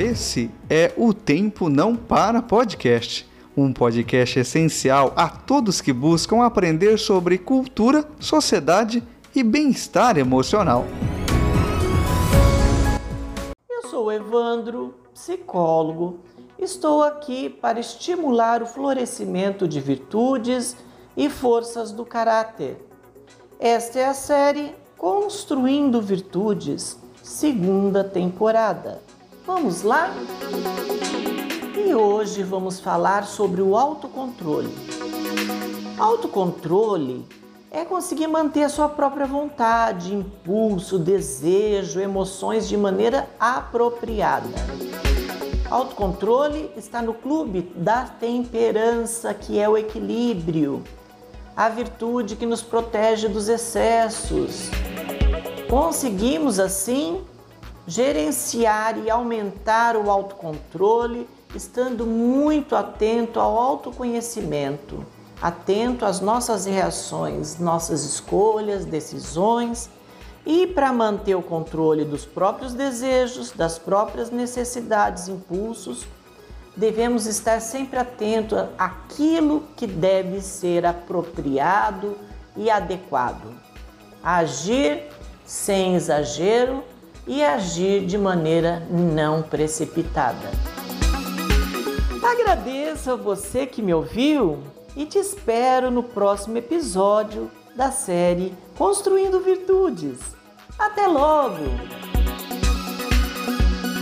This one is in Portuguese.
Esse é o Tempo Não Para Podcast, um podcast essencial a todos que buscam aprender sobre cultura, sociedade e bem-estar emocional. Eu sou Evandro, psicólogo. Estou aqui para estimular o florescimento de virtudes e forças do caráter. Esta é a série Construindo Virtudes, segunda temporada. Vamos lá? E hoje vamos falar sobre o autocontrole. Autocontrole é conseguir manter a sua própria vontade, impulso, desejo, emoções de maneira apropriada. Autocontrole está no clube da temperança, que é o equilíbrio, a virtude que nos protege dos excessos. Conseguimos assim gerenciar e aumentar o autocontrole, estando muito atento ao autoconhecimento, atento às nossas reações, nossas escolhas, decisões e para manter o controle dos próprios desejos, das próprias necessidades, impulsos, devemos estar sempre atento àquilo que deve ser apropriado e adequado. Agir sem exagero e agir de maneira não precipitada. Agradeço a você que me ouviu e te espero no próximo episódio da série Construindo Virtudes. Até logo!